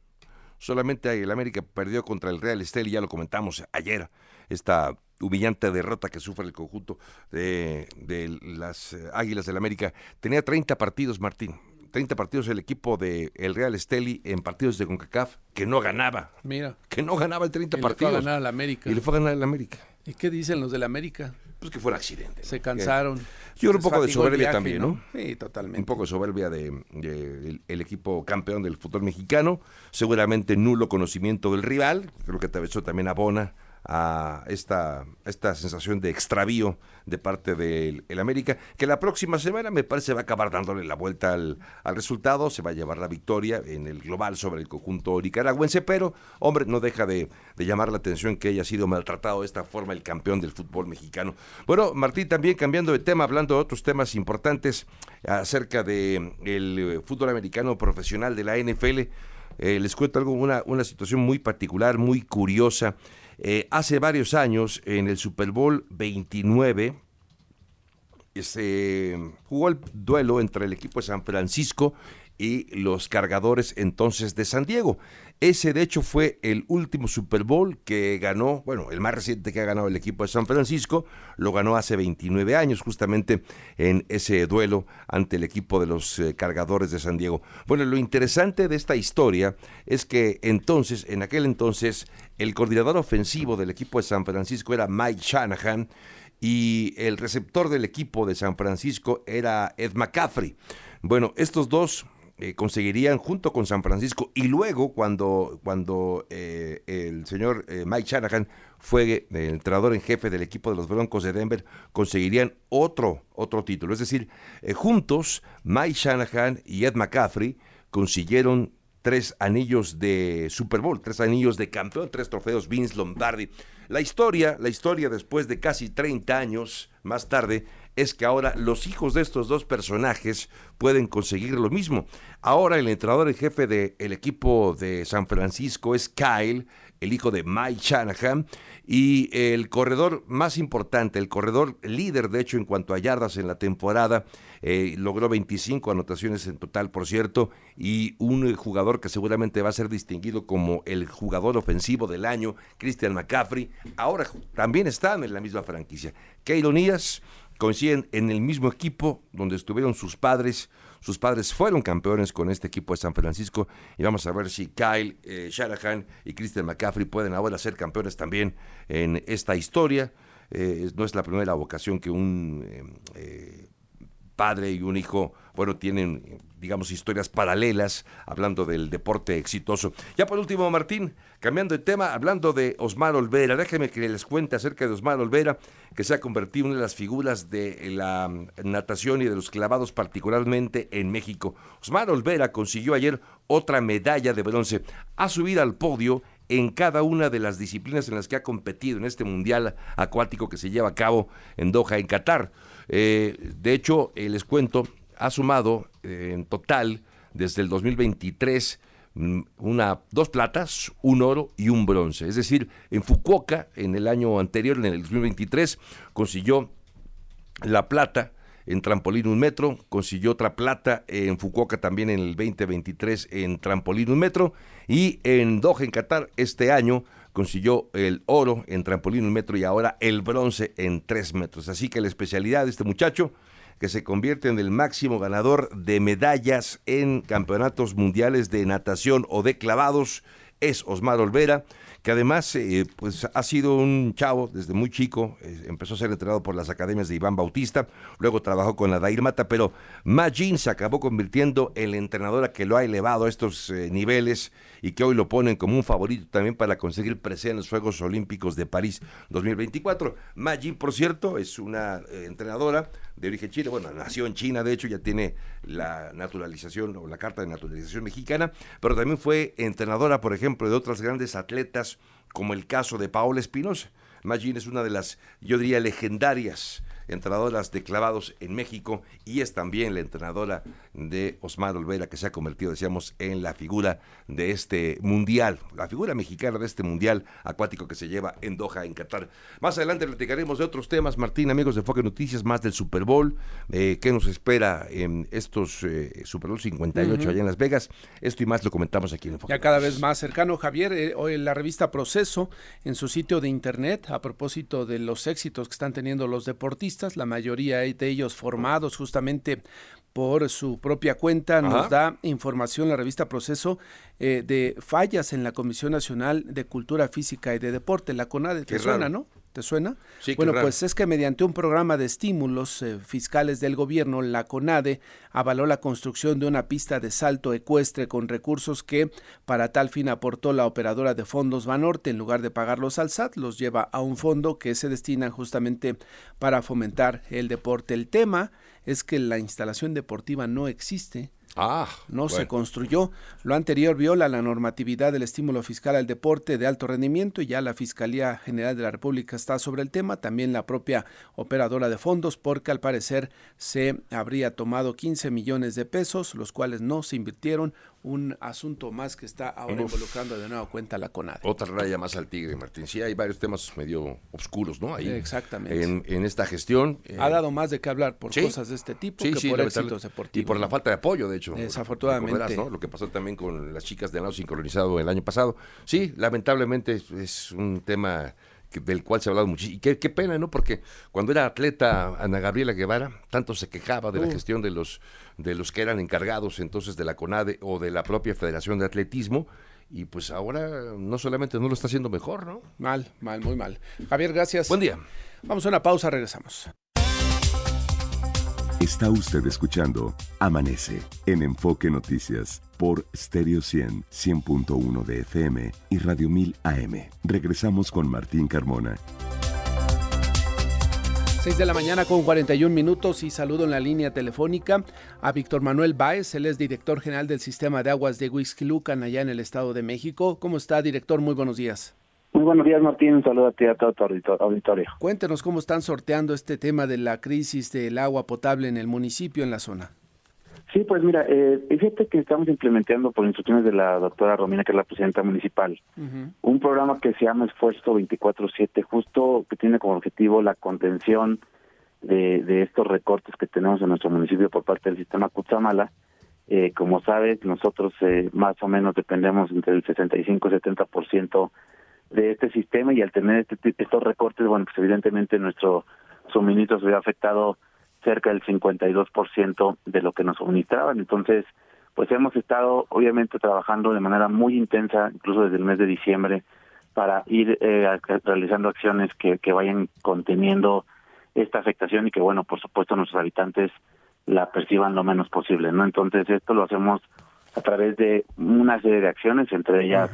Solamente el América perdió contra el Real Estel, y ya lo comentamos ayer, esta humillante derrota que sufre el conjunto de, de las eh, Águilas del América. Tenía 30 partidos, Martín. 30 partidos el equipo de el Real Esteli en partidos de CONCACAF que no ganaba. Mira. Que no ganaba el 30 partidos. Y le fue a ganar al América. Y le fue a ganar al América. ¿Y qué dicen los del América? Pues que fue un accidente. Se cansaron. Yo creo un poco de soberbia también, ¿no? Sí, totalmente. Un poco de soberbia de, el, equipo campeón del fútbol mexicano. Seguramente nulo conocimiento del rival. Creo que eso también abona a esta, esta sensación de extravío de parte del el América, que la próxima semana me parece va a acabar dándole la vuelta al, al, resultado, se va a llevar la victoria en el global sobre el conjunto nicaragüense, pero hombre, no deja de, de llamar la atención que haya sido maltratado de esta forma el campeón del fútbol mexicano. Bueno, Martín, también cambiando de tema, hablando de otros temas importantes acerca del de el fútbol americano profesional de la NFL, eh, les cuento algo, una, una situación muy particular, muy curiosa. Eh, hace varios años, en el Super Bowl 29, se jugó el duelo entre el equipo de San Francisco y los cargadores entonces de San Diego. Ese de hecho fue el último Super Bowl que ganó, bueno, el más reciente que ha ganado el equipo de San Francisco, lo ganó hace 29 años justamente en ese duelo ante el equipo de los eh, cargadores de San Diego. Bueno, lo interesante de esta historia es que entonces, en aquel entonces, el coordinador ofensivo del equipo de San Francisco era Mike Shanahan y el receptor del equipo de San Francisco era Ed McCaffrey. Bueno, estos dos eh, conseguirían junto con San Francisco y luego cuando, cuando eh, el señor eh, Mike Shanahan fue el entrenador en jefe del equipo de los Broncos de Denver, conseguirían otro, otro título. Es decir, juntos Mike Shanahan y Ed McCaffrey consiguieron tres anillos de Super Bowl, tres anillos de campeón, tres trofeos Vince Lombardi. La historia, la historia después de casi 30 años más tarde, es que ahora los hijos de estos dos personajes pueden conseguir lo mismo. Ahora el entrenador en jefe del equipo de San Francisco es Kyle, el hijo de Mike Shanahan, y el corredor más importante, el corredor líder de hecho en cuanto a yardas en la temporada, eh, logró 25 anotaciones en total, por cierto, y un jugador que seguramente va a ser distinguido como el jugador ofensivo del año, Christian McCaffrey, ahora también están en la misma franquicia. Qué ironías, coinciden en el mismo equipo donde estuvieron sus padres. Sus padres fueron campeones con este equipo de San Francisco y vamos a ver si Kyle eh, y Christian McCaffrey pueden ahora ser campeones también en esta historia. Eh, no es la primera ocasión que un eh, padre y un hijo, bueno, tienen, digamos, historias paralelas, hablando del deporte exitoso. Ya por último, Martín, cambiando de tema, hablando de Osmar Olvera, déjeme que les cuente acerca de Osmar Olvera, que se ha convertido en una de las figuras de la natación y de los clavados particularmente en México. Osmar Olvera consiguió ayer otra medalla de bronce. Ha subido al podio en cada una de las disciplinas en las que ha competido en este Mundial Acuático que se lleva a cabo en Doha, en Qatar. Eh, de hecho, eh, les cuento, ha sumado eh, en total desde el 2023 mm, una, dos platas, un oro y un bronce. Es decir, en Fukuoka, en el año anterior, en el 2023, consiguió la plata en trampolín un metro, consiguió otra plata en Fukuoka también en el 2023 en trampolín un metro y en Doha, en Qatar, este año consiguió el oro en trampolín un metro y ahora el bronce en tres metros. Así que la especialidad de este muchacho, que se convierte en el máximo ganador de medallas en campeonatos mundiales de natación o de clavados, es Osmar Olvera que además eh, pues ha sido un chavo desde muy chico, eh, empezó a ser entrenado por las academias de Iván Bautista, luego trabajó con la Dair Mata, pero Majin se acabó convirtiendo en la entrenadora que lo ha elevado a estos eh, niveles y que hoy lo ponen como un favorito también para conseguir presencia en los Juegos Olímpicos de París 2024. Majin, por cierto, es una entrenadora de origen chile, bueno, nació en China, de hecho ya tiene la naturalización o la carta de naturalización mexicana, pero también fue entrenadora, por ejemplo, de otras grandes atletas, como el caso de Paola Espinosa. Magin es una de las, yo diría, legendarias entrenadoras de clavados en México y es también la entrenadora de Osmar Olvera que se ha convertido, decíamos, en la figura de este mundial, la figura mexicana de este mundial acuático que se lleva en Doha, en Qatar. Más adelante platicaremos de otros temas, Martín, amigos de Foque Noticias, más del Super Bowl, eh, qué nos espera en estos eh, Super Bowl 58 allá en Las Vegas. Esto y más lo comentamos aquí en Foque Ya cada vez más cercano, Javier, eh, hoy la revista Proceso en su sitio de internet a propósito de los éxitos que están teniendo los deportistas la mayoría de ellos formados justamente por su propia cuenta, nos da información la revista Proceso eh, de fallas en la Comisión Nacional de Cultura Física y de Deporte, la CONADE, ¿te suena, no? ¿Te suena? Sí, bueno, pues es que mediante un programa de estímulos eh, fiscales del gobierno, la CONADE avaló la construcción de una pista de salto ecuestre con recursos que para tal fin aportó la operadora de fondos Banorte. En lugar de pagarlos al SAT, los lleva a un fondo que se destina justamente para fomentar el deporte. El tema es que la instalación deportiva no existe. Ah, no se construyó. Lo anterior viola la normatividad del estímulo fiscal al deporte de alto rendimiento y ya la Fiscalía General de la República está sobre el tema, también la propia operadora de fondos, porque al parecer se habría tomado 15 millones de pesos, los cuales no se invirtieron un asunto más que está ahora involucrando de nuevo cuenta la CONADE. Otra raya más al tigre, Martín. Sí, hay varios temas medio oscuros, ¿no? Ahí, Exactamente. En, esta gestión. Eh, ha dado más de qué hablar por cosas de este tipo que por éxitos deportivos. Y por la falta de apoyo, de hecho. Desafortunadamente. Lo que pasó también con las chicas de lado sincronizado el año pasado. Sí, lamentablemente es un tema del cual se ha hablado muchísimo. Y qué, qué, pena, ¿no? Porque cuando era atleta Ana Gabriela Guevara, tanto se quejaba de la gestión de los, de los que eran encargados entonces de la CONADE o de la propia Federación de Atletismo. Y pues ahora no solamente no lo está haciendo mejor, ¿no? Mal, mal, muy mal. Javier, gracias. Buen día. Vamos a una pausa, regresamos. Está usted escuchando Amanece en Enfoque Noticias por Stereo 100, 100.1 de FM y Radio 1000 AM. Regresamos con Martín Carmona. 6 de la mañana con 41 minutos y saludo en la línea telefónica a Víctor Manuel Báez, él es director general del Sistema de Aguas de Huixquilucan allá en el Estado de México. ¿Cómo está, director? Muy buenos días. Muy buenos días, Martín. Un saludo a ti y a todo tu auditorio. Cuéntenos cómo están sorteando este tema de la crisis del agua potable en el municipio, en la zona. Sí, pues mira, eh, fíjate que estamos implementando por instrucciones de la doctora Romina, que es la presidenta municipal, un programa que se llama Esfuerzo 24-7, justo que tiene como objetivo la contención de, de estos recortes que tenemos en nuestro municipio por parte del sistema Cutzamala. Eh, como sabes, nosotros eh, más o menos dependemos entre el 65 y 70% de este sistema y al tener este, estos recortes, bueno, pues evidentemente nuestro suministro se ve afectado cerca del 52% de lo que nos suministraban. Entonces, pues hemos estado obviamente trabajando de manera muy intensa, incluso desde el mes de diciembre, para ir eh, realizando acciones que, que vayan conteniendo esta afectación y que, bueno, por supuesto nuestros habitantes la perciban lo menos posible, ¿no? Entonces, esto lo hacemos a través de una serie de acciones, entre ellas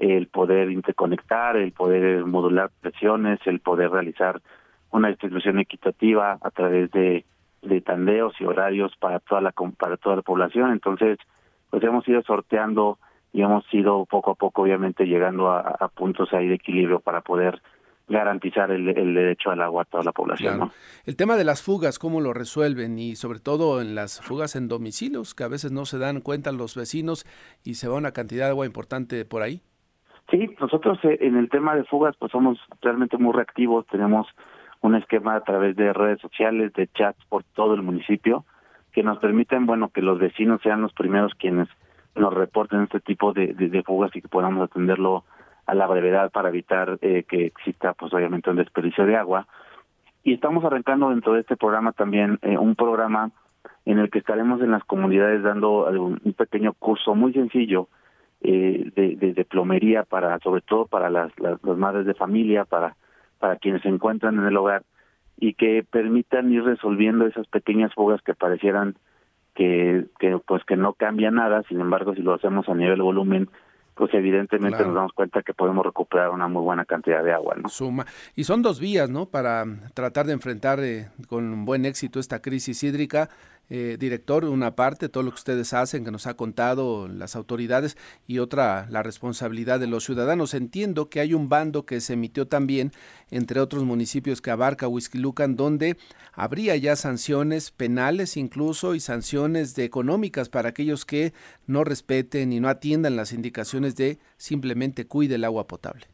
el poder interconectar, el poder modular presiones, el poder realizar una distribución equitativa a través de, de tandeos y horarios para toda la para toda la población. Entonces, pues hemos ido sorteando y hemos ido poco a poco, obviamente, llegando a, puntos ahí de equilibrio para poder garantizar el, derecho al agua a toda la población. El tema de las fugas, ¿cómo lo resuelven? Y sobre todo en las fugas en domicilios, que a veces no se dan cuenta los vecinos y se va una cantidad de agua importante por ahí. Sí, nosotros eh, en el tema de fugas pues somos realmente muy reactivos, tenemos un esquema a través de redes sociales, de chats por todo el municipio, que nos permiten, bueno, que los vecinos sean los primeros quienes nos reporten este tipo de, de, fugas y que podamos atenderlo a la brevedad para evitar eh, que exista, pues obviamente, un desperdicio de agua. Y estamos arrancando dentro de este programa también eh, un programa en el que estaremos en las comunidades dando un, un pequeño curso muy sencillo eh, de, de, plomería para, sobre todo para las, las, madres de familia, para, para quienes se encuentran en el hogar y que permitan ir resolviendo esas pequeñas fugas que parecieran que, que pues que no cambia nada, sin embargo si lo hacemos a nivel volumen pues evidentemente nos damos cuenta que podemos recuperar una muy buena cantidad de agua, ¿no? Suma. Y son dos vías, ¿no? Para tratar de enfrentar eh, con buen éxito esta crisis hídrica eh, director, una parte, todo lo que ustedes hacen, que nos ha contado las autoridades, y otra, la responsabilidad de los ciudadanos. Entiendo que hay un bando que se emitió también, entre otros municipios que abarca Huizquilucan, donde habría ya sanciones penales incluso y sanciones de económicas para aquellos que no respeten y no atiendan las indicaciones de simplemente cuide el agua potable.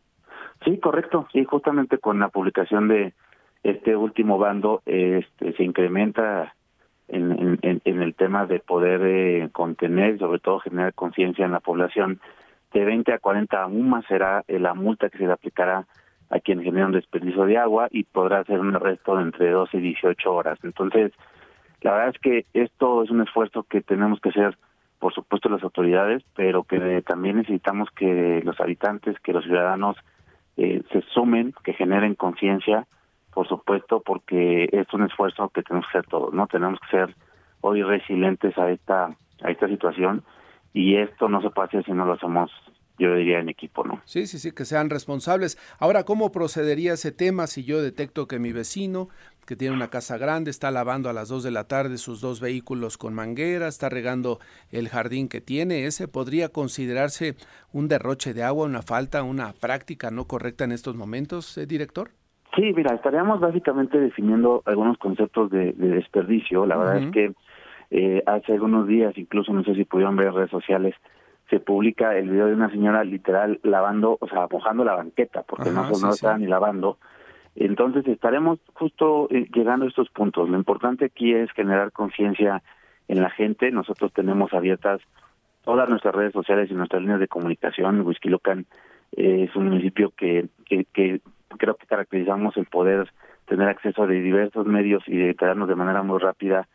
Sí, correcto. Sí, justamente con la publicación de este último bando este, se incrementa en, en, el tema de poder eh, contener, sobre todo generar conciencia en la población, de 20 a 40 aún más será eh, la multa que se le aplicará a quien genera un desperdicio de agua y podrá ser un arresto de entre 12 y 18 horas. Entonces, la verdad es que esto es un esfuerzo que tenemos que hacer, por supuesto, las autoridades, pero que también necesitamos que los habitantes, que los ciudadanos eh, se sumen, que generen conciencia, por supuesto, porque es un esfuerzo que tenemos que hacer todos, ¿no? Tenemos que ser hoy resilientes a esta a esta situación y esto no se puede hacer si no lo hacemos yo diría en equipo, ¿no? Sí, sí, sí, que sean responsables. Ahora, ¿cómo procedería ese tema si yo detecto que mi vecino, que tiene una casa grande, está lavando a las 2 de la tarde sus dos vehículos con manguera, está regando el jardín que tiene? ¿Ese podría considerarse un derroche de agua, una falta, una práctica no correcta en estos momentos, eh, director? Sí, mira, estaríamos básicamente definiendo algunos conceptos de, desperdicio. La verdad es que eh, hace algunos días, incluso no sé si pudieron ver en redes sociales, se publica el video de una señora literal lavando, o sea, mojando la banqueta, porque no, no estaba ni lavando. Entonces estaremos justo eh, llegando a estos puntos. Lo importante aquí es generar conciencia en la gente. Nosotros tenemos abiertas todas nuestras redes sociales y nuestras líneas de comunicación. Huizquilucan eh, es un municipio que, que, que creo que caracterizamos el poder tener acceso a diversos medios y de enterarnos de manera muy rápida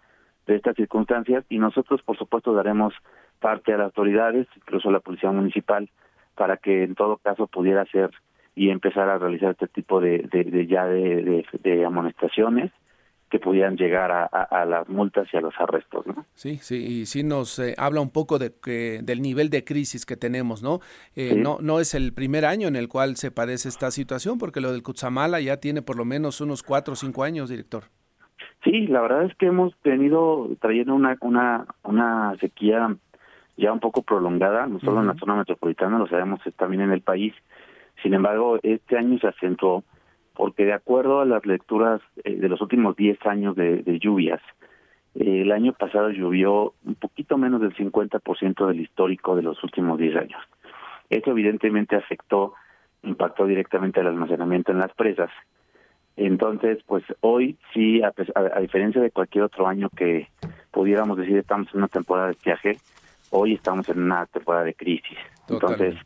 de estas circunstancias. Y nosotros por supuesto daremos parte a las autoridades, incluso a la policía municipal, para que en todo caso pudiera hacer y empezar a realizar este tipo de, de, ya de, de, amonestaciones que pudieran llegar a, a, las multas y a los arrestos, ¿no? Sí, sí, y sí nos eh, habla un poco de que del nivel de crisis que tenemos, ¿no? Eh, No no es el primer año en el cual se padece esta situación, porque lo del Cutzamala ya tiene por lo menos unos cuatro o cinco años, director. Sí, la verdad es que hemos venido trayendo una una una sequía ya un poco prolongada, no solo en la zona metropolitana, lo sabemos también en el país. Sin embargo, este año se acentuó porque de acuerdo a las lecturas eh, de los últimos 10 años de, lluvias, eh, el año pasado llovió un poquito menos del 50% del histórico de los últimos 10 años. Eso evidentemente afectó, impactó directamente al almacenamiento en las presas. Entonces, pues hoy sí, a, a diferencia de cualquier otro año que pudiéramos decir estamos en una temporada de viaje, hoy estamos en una temporada de crisis. Entonces,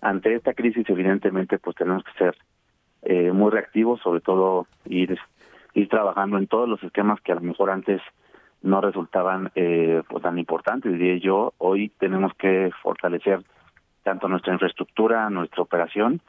ante esta crisis, evidentemente, pues tenemos que ser eh, muy reactivos, sobre todo ir, ir trabajando en todos los esquemas que a lo mejor antes no resultaban eh, pues tan importantes, diría yo. Hoy tenemos que fortalecer tanto nuestra infraestructura, nuestra operación,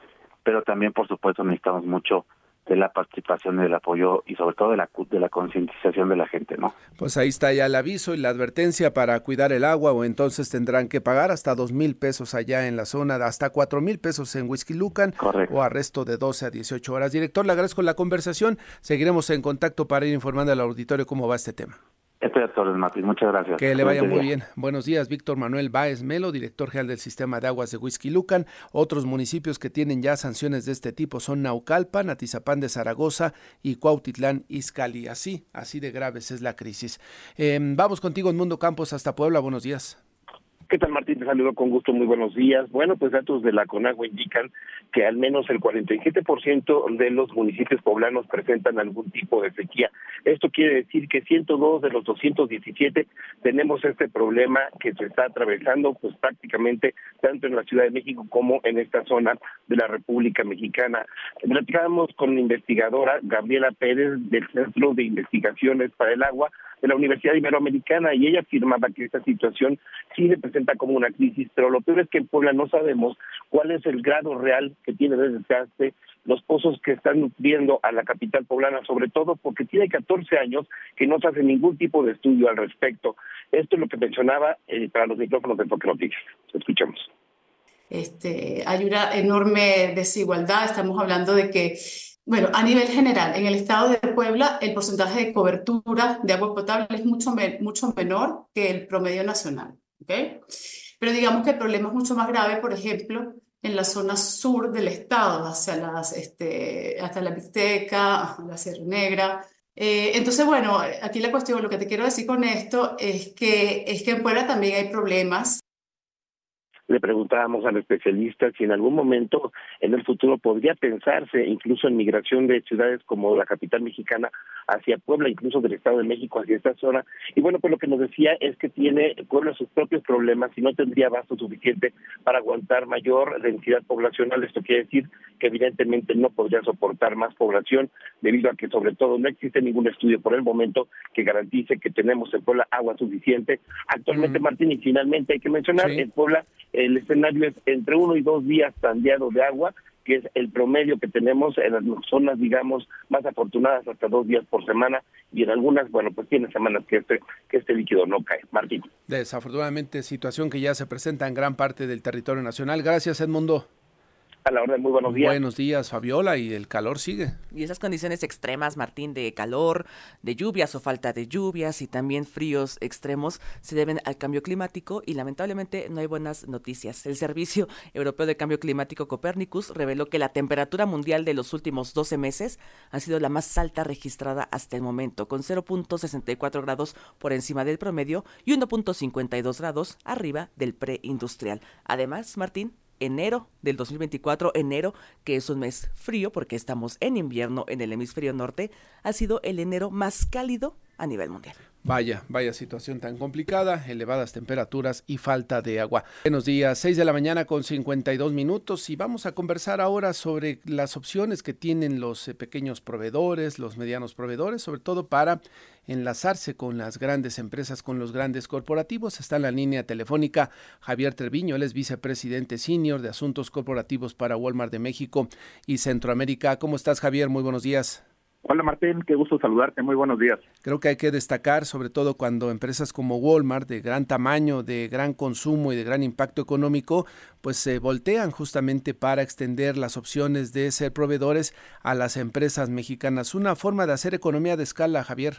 pero también, por supuesto, necesitamos mucho de la participación del apoyo y sobre todo de la de la concientización de la gente, ¿no? Pues ahí está ya el aviso y la advertencia para cuidar el agua o entonces tendrán que pagar hasta dos mil pesos allá en la zona, hasta cuatro mil pesos en Whisky Lucan o arresto de 12 a 18 horas. Director, le agradezco la conversación. Seguiremos en contacto para ir informando al auditorio cómo va este tema. Estoy a Martín. Muchas gracias. Que le vaya muy bien. Buenos días, Víctor Manuel Báez Melo, director general del Sistema de Aguas de Whisky Lucan. Otros municipios que tienen ya sanciones de este tipo son Naucalpan, Atizapán de Zaragoza y Cuautitlán Izcalli. Así, así de graves es la crisis. Em, vamos contigo en Mundo Campos hasta Puebla. Buenos días. ¿Qué tal, Martín? Te saludo con gusto, muy buenos días. Bueno, pues datos de la CONAGUA indican que al menos el 47% de los municipios poblanos presentan algún tipo de sequía. Esto quiere decir que 102 de los 217 tenemos este problema que se está atravesando pues prácticamente tanto en la Ciudad de México como en esta zona de la República Mexicana. Platicábamos con la investigadora Gabriela Pérez del Centro de Investigaciones para el Agua de la Universidad Iberoamericana y ella afirmaba que esta situación sí representa como una crisis, pero lo peor es que en Puebla no sabemos cuál es el grado real que tiene de desgaste los pozos que están nutriendo a la capital poblana, sobre todo porque tiene 14 años que no se hace ningún tipo de estudio al respecto. Esto es lo que mencionaba eh, para los micrófonos de Enfoque Noticias. Escuchamos. Este, hay una enorme desigualdad. Estamos hablando de que bueno, a nivel general, en el estado de Puebla, el porcentaje de cobertura de agua potable es mucho, mucho menor que el promedio nacional. ¿okay? Pero digamos que el problema es mucho más grave, por ejemplo, en la zona sur del estado, hacia las, este, hasta la Mixteca, la Sierra Negra. Eh, entonces, bueno, aquí la cuestión, lo que te quiero decir con esto es que, es que en Puebla también hay problemas le preguntábamos al especialista si en algún momento en el futuro podría pensarse incluso en migración de ciudades como la capital mexicana hacia Puebla, incluso del Estado de México hacia esta zona. Y bueno, pues lo que nos decía es que tiene Puebla sus propios problemas y no tendría basto suficiente para aguantar mayor densidad poblacional. Esto quiere decir que evidentemente no podría soportar más población debido a que sobre todo no existe ningún estudio por el momento que garantice que tenemos en Puebla agua suficiente. Actualmente, Martín, y finalmente hay que mencionar, en Puebla el escenario es entre uno y dos días tandeado de agua que es el promedio que tenemos en las zonas, digamos, más afortunadas hasta dos días por semana y en algunas, bueno, pues tiene semanas que este, que este líquido no cae. Martín. Desafortunadamente, situación que ya se presenta en gran parte del territorio nacional. Gracias, Edmundo. A la orden, muy buenos días. Buenos días, Fabiola, y el calor sigue. Y esas condiciones extremas, Martín, de calor, de lluvias o falta de lluvias y también fríos extremos se deben al cambio climático y lamentablemente no hay buenas noticias. El Servicio Europeo de Cambio Climático Copernicus reveló que la temperatura mundial de los últimos 12 meses ha sido la más alta registrada hasta el momento, con 0.64 grados por encima del promedio y 1.52 grados arriba del preindustrial. Además, Martín, enero del 2024, enero, que es un mes frío porque estamos en invierno en el hemisferio norte, ha sido el enero más cálido a nivel mundial. Vaya, vaya situación tan complicada, elevadas temperaturas y falta de agua. Buenos días, 6 de la mañana con 52 minutos y vamos a conversar ahora sobre las opciones que tienen los eh, pequeños proveedores, los medianos proveedores, sobre todo para enlazarse con las grandes empresas, con los grandes corporativos. Está en la línea telefónica Javier Treviño, él es vicepresidente senior de Asuntos Corporativos para Walmart de México y Centroamérica. ¿Cómo estás, Javier? Muy buenos días. Hola Martín, qué gusto saludarte, muy buenos días. Creo que hay que destacar, sobre todo cuando empresas como Walmart, de gran tamaño, de gran consumo y de gran impacto económico, pues se voltean justamente para extender las opciones de ser proveedores a las empresas mexicanas. Una forma de hacer economía de escala, Javier.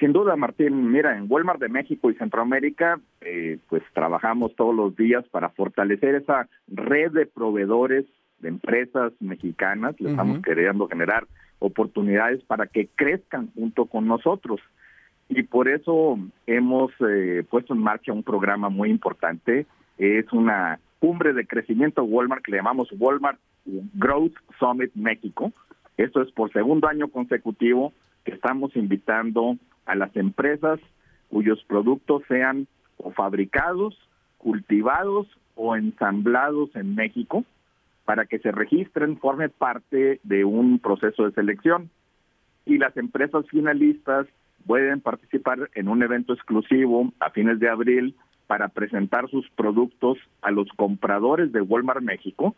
Sin duda, Martín, mira, en Walmart de México y Centroamérica, eh, pues trabajamos todos los días para fortalecer esa red de proveedores de empresas mexicanas, le estamos queriendo generar oportunidades para que crezcan junto con nosotros. Y por eso hemos eh, puesto en marcha un programa muy importante. Es una cumbre de crecimiento Walmart que le llamamos Walmart Growth Summit México. Esto es por segundo año consecutivo que estamos invitando a las empresas cuyos productos sean o fabricados, cultivados o ensamblados en México para que se registren, forme parte de un proceso de selección. Y las empresas finalistas pueden participar en un evento exclusivo a fines de abril para presentar sus productos a los compradores de Walmart México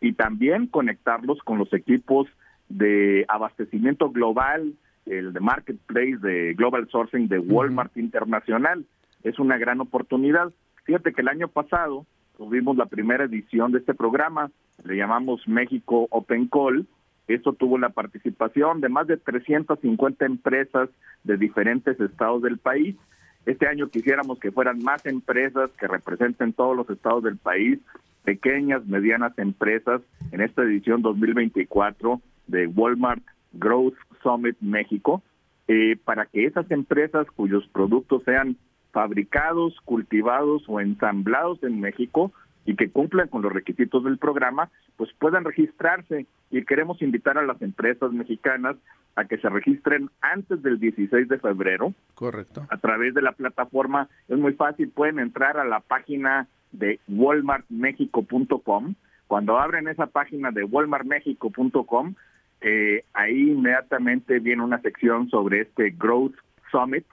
y también conectarlos con los equipos de abastecimiento global, el de marketplace de Global Sourcing de Walmart Internacional. Es una gran oportunidad. Fíjate que el año pasado tuvimos la primera edición de este programa, le llamamos México Open Call. Esto tuvo la participación de más de 350 empresas de diferentes estados del país. Este año quisiéramos que fueran más empresas que representen todos los estados del país, pequeñas, medianas empresas, en esta edición 2024 de Walmart Growth Summit México, eh, para que esas empresas cuyos productos sean fabricados, cultivados o ensamblados en México y que cumplan con los requisitos del programa, pues puedan registrarse. Y queremos invitar a las empresas mexicanas a que se registren antes del 16 de febrero. Correcto. A través de la plataforma, es muy fácil, pueden entrar a la página de walmartmexico.com. Cuando abren esa página de walmartmexico.com, eh, ahí inmediatamente viene una sección sobre este Growth Summit,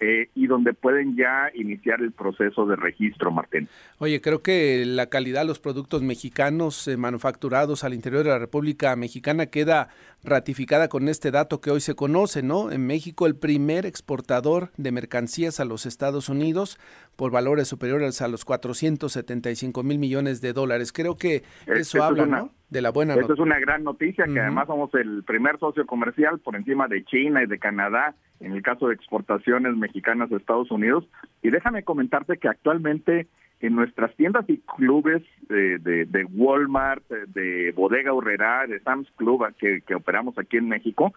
eh, y donde pueden ya iniciar el proceso de registro, Martín. Oye, creo que la calidad de los productos mexicanos eh, manufacturados al interior de la República Mexicana queda ratificada con este dato que hoy se conoce, ¿no? En México el primer exportador de mercancías a los Estados Unidos por valores superiores a los 475 mil millones de dólares. Creo que eso habla, ¿no? De la buena Eso es una gran noticia, que además somos el primer socio comercial por encima de China y de Canadá en el caso de exportaciones mexicanas a Estados Unidos. Y déjame comentarte que actualmente en nuestras tiendas y clubes de, de, Walmart, de Bodega Urrera, de Sam's Club que, que operamos aquí en México,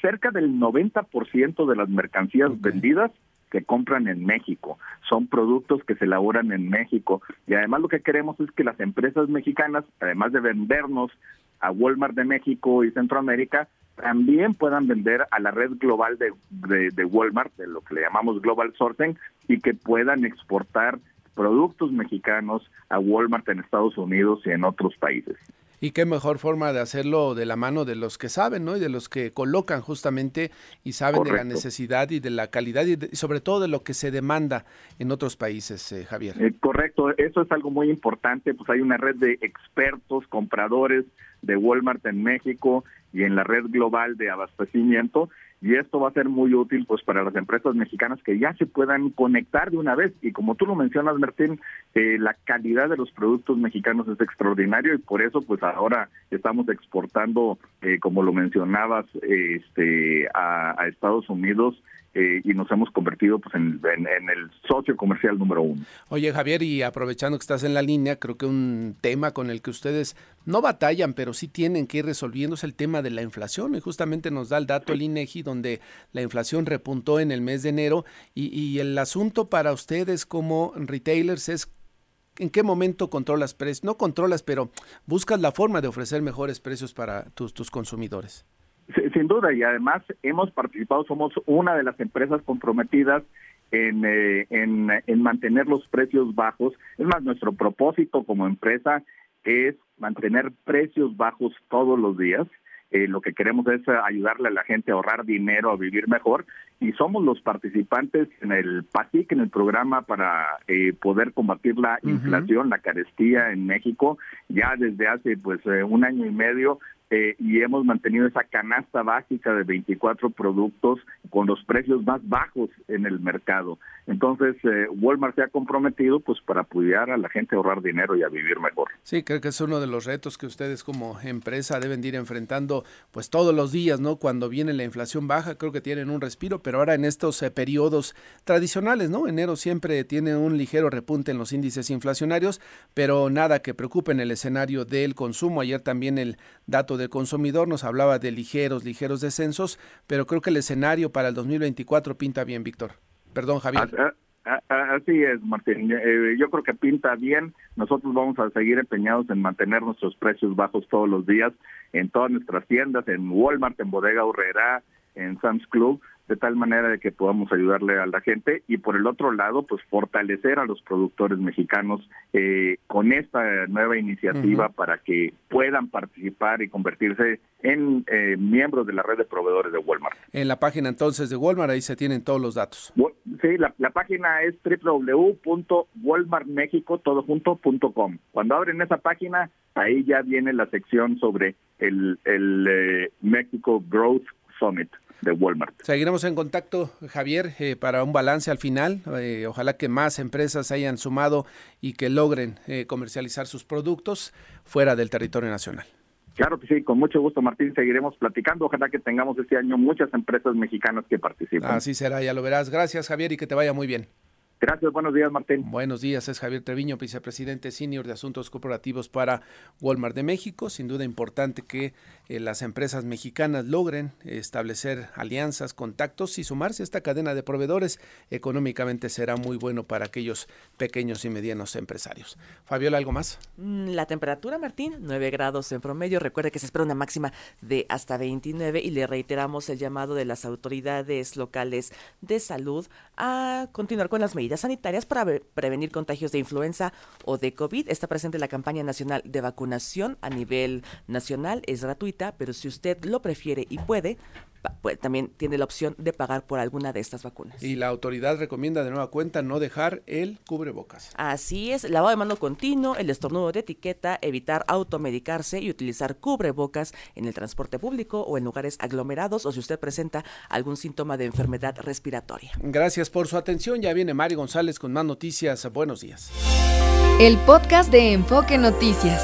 cerca del 90% de las mercancías vendidas se compran en México, son productos que se elaboran en México. Y además lo que queremos es que las empresas mexicanas, además de vendernos a Walmart de México y Centroamérica, también puedan vender a la red global de, de, Walmart, de lo que le llamamos Global Sourcing, y que puedan exportar productos mexicanos a Walmart en Estados Unidos y en otros países. Y qué mejor forma de hacerlo de la mano de los que saben, ¿no? Y de los que colocan justamente y saben de la necesidad y de la calidad y, sobre todo de lo que se demanda en otros países, eh, Javier. Eh, correcto, eso es algo muy importante, pues hay una red de expertos, compradores de Walmart en México y en la red global de abastecimiento y esto va a ser muy útil pues para las empresas mexicanas que ya se puedan conectar de una vez. Y como tú lo mencionas Martín eh, la calidad de los productos mexicanos es extraordinario y por eso pues ahora estamos exportando eh, como lo mencionabas este a, a Estados Unidos eh, y nos hemos convertido pues en, el socio comercial número uno. Oye Javier, y aprovechando que estás en la línea, creo que un tema con el que ustedes no batallan, pero sí tienen que ir resolviendo es el tema de la inflación. Y justamente nos da el dato el INEGI donde la inflación repuntó en el mes de enero y, y el asunto para ustedes como retailers es ¿En qué momento controlas precios? No controlas, pero buscas la forma de ofrecer mejores precios para tus, tus consumidores. Sin duda, y además hemos participado, somos una de las empresas comprometidas en, eh, en, en, mantener los precios bajos. Es más, nuestro propósito como empresa es mantener precios bajos todos los días. Eh, lo que queremos es ayudarle a la gente a ahorrar dinero, a vivir mejor, y somos los participantes en el PASIC, en el programa para eh, poder combatir la inflación, la carestía en México. Ya desde hace pues un año y medio eh, y hemos mantenido esa canasta básica de 24 productos con los precios más bajos en el mercado. Entonces, eh, Walmart se ha comprometido pues para apoyar a la gente a ahorrar dinero y a vivir mejor. Sí, creo que es uno de los retos que ustedes como empresa deben ir enfrentando pues todos los días, ¿no? Cuando viene la inflación baja, creo que tienen un respiro, pero ahora en estos eh, periodos tradicionales, ¿no? Enero siempre tiene un ligero repunte en los índices inflacionarios, pero nada que preocupe en el escenario del consumo. Ayer también el dato del consumidor nos hablaba de ligeros, ligeros descensos, pero creo que el escenario para el 2024 pinta bien, Víctor. Perdón, Javier. Así es, Martín. Eh, yo creo que pinta bien. Nosotros vamos a seguir empeñados en mantener nuestros precios bajos todos los días en todas nuestras tiendas, en Walmart, en Bodega Urrera, en Sam's Club de tal manera de que podamos ayudarle a la gente y por el otro lado, pues fortalecer a los productores mexicanos eh, con esta nueva iniciativa para que puedan participar y convertirse en eh, miembros de la red de proveedores de Walmart. En la página entonces de Walmart ahí se tienen todos los datos. Sí, la, página es www.walmartmexico.com. Cuando abren esa página, ahí ya viene la sección sobre el, el eh, Mexico Growth Summit de Walmart. Seguiremos en contacto, Javier, eh, para un balance al final. Eh, ojalá que más empresas hayan sumado y que logren eh, comercializar sus productos fuera del territorio nacional. Claro que sí, con mucho gusto, Martín. Seguiremos platicando. Ojalá que tengamos este año muchas empresas mexicanas que participen. Así será, ya lo verás. Gracias, Javier, y que te vaya muy bien. Gracias, buenos días, Martín. Buenos días, es Javier Treviño, vicepresidente senior de Asuntos Corporativos para Walmart de México. Sin duda importante que eh, las empresas mexicanas logren establecer alianzas, contactos y sumarse a esta cadena de proveedores. Económicamente será muy bueno para aquellos pequeños y medianos empresarios. Fabiola, ¿algo más? Mm, la temperatura, Martín, 9 grados en promedio. Recuerde que se espera una máxima de hasta 29 y le reiteramos el llamado de las autoridades locales de salud a continuar con las medidas sanitarias para prevenir contagios de influenza o de COVID. Está presente la campaña nacional de vacunación a nivel nacional. Es gratuita, pero si usted lo prefiere y puede, pues, también tiene la opción de pagar por alguna de estas vacunas. Y la autoridad recomienda de nueva cuenta no dejar el cubrebocas. Así es, lavado de mano continuo, el estornudo de etiqueta, evitar automedicarse y utilizar cubrebocas en el transporte público o en lugares aglomerados o si usted presenta algún síntoma de enfermedad respiratoria. Gracias por su atención. Ya viene Mario González con más noticias. Buenos días. El podcast de Enfoque Noticias.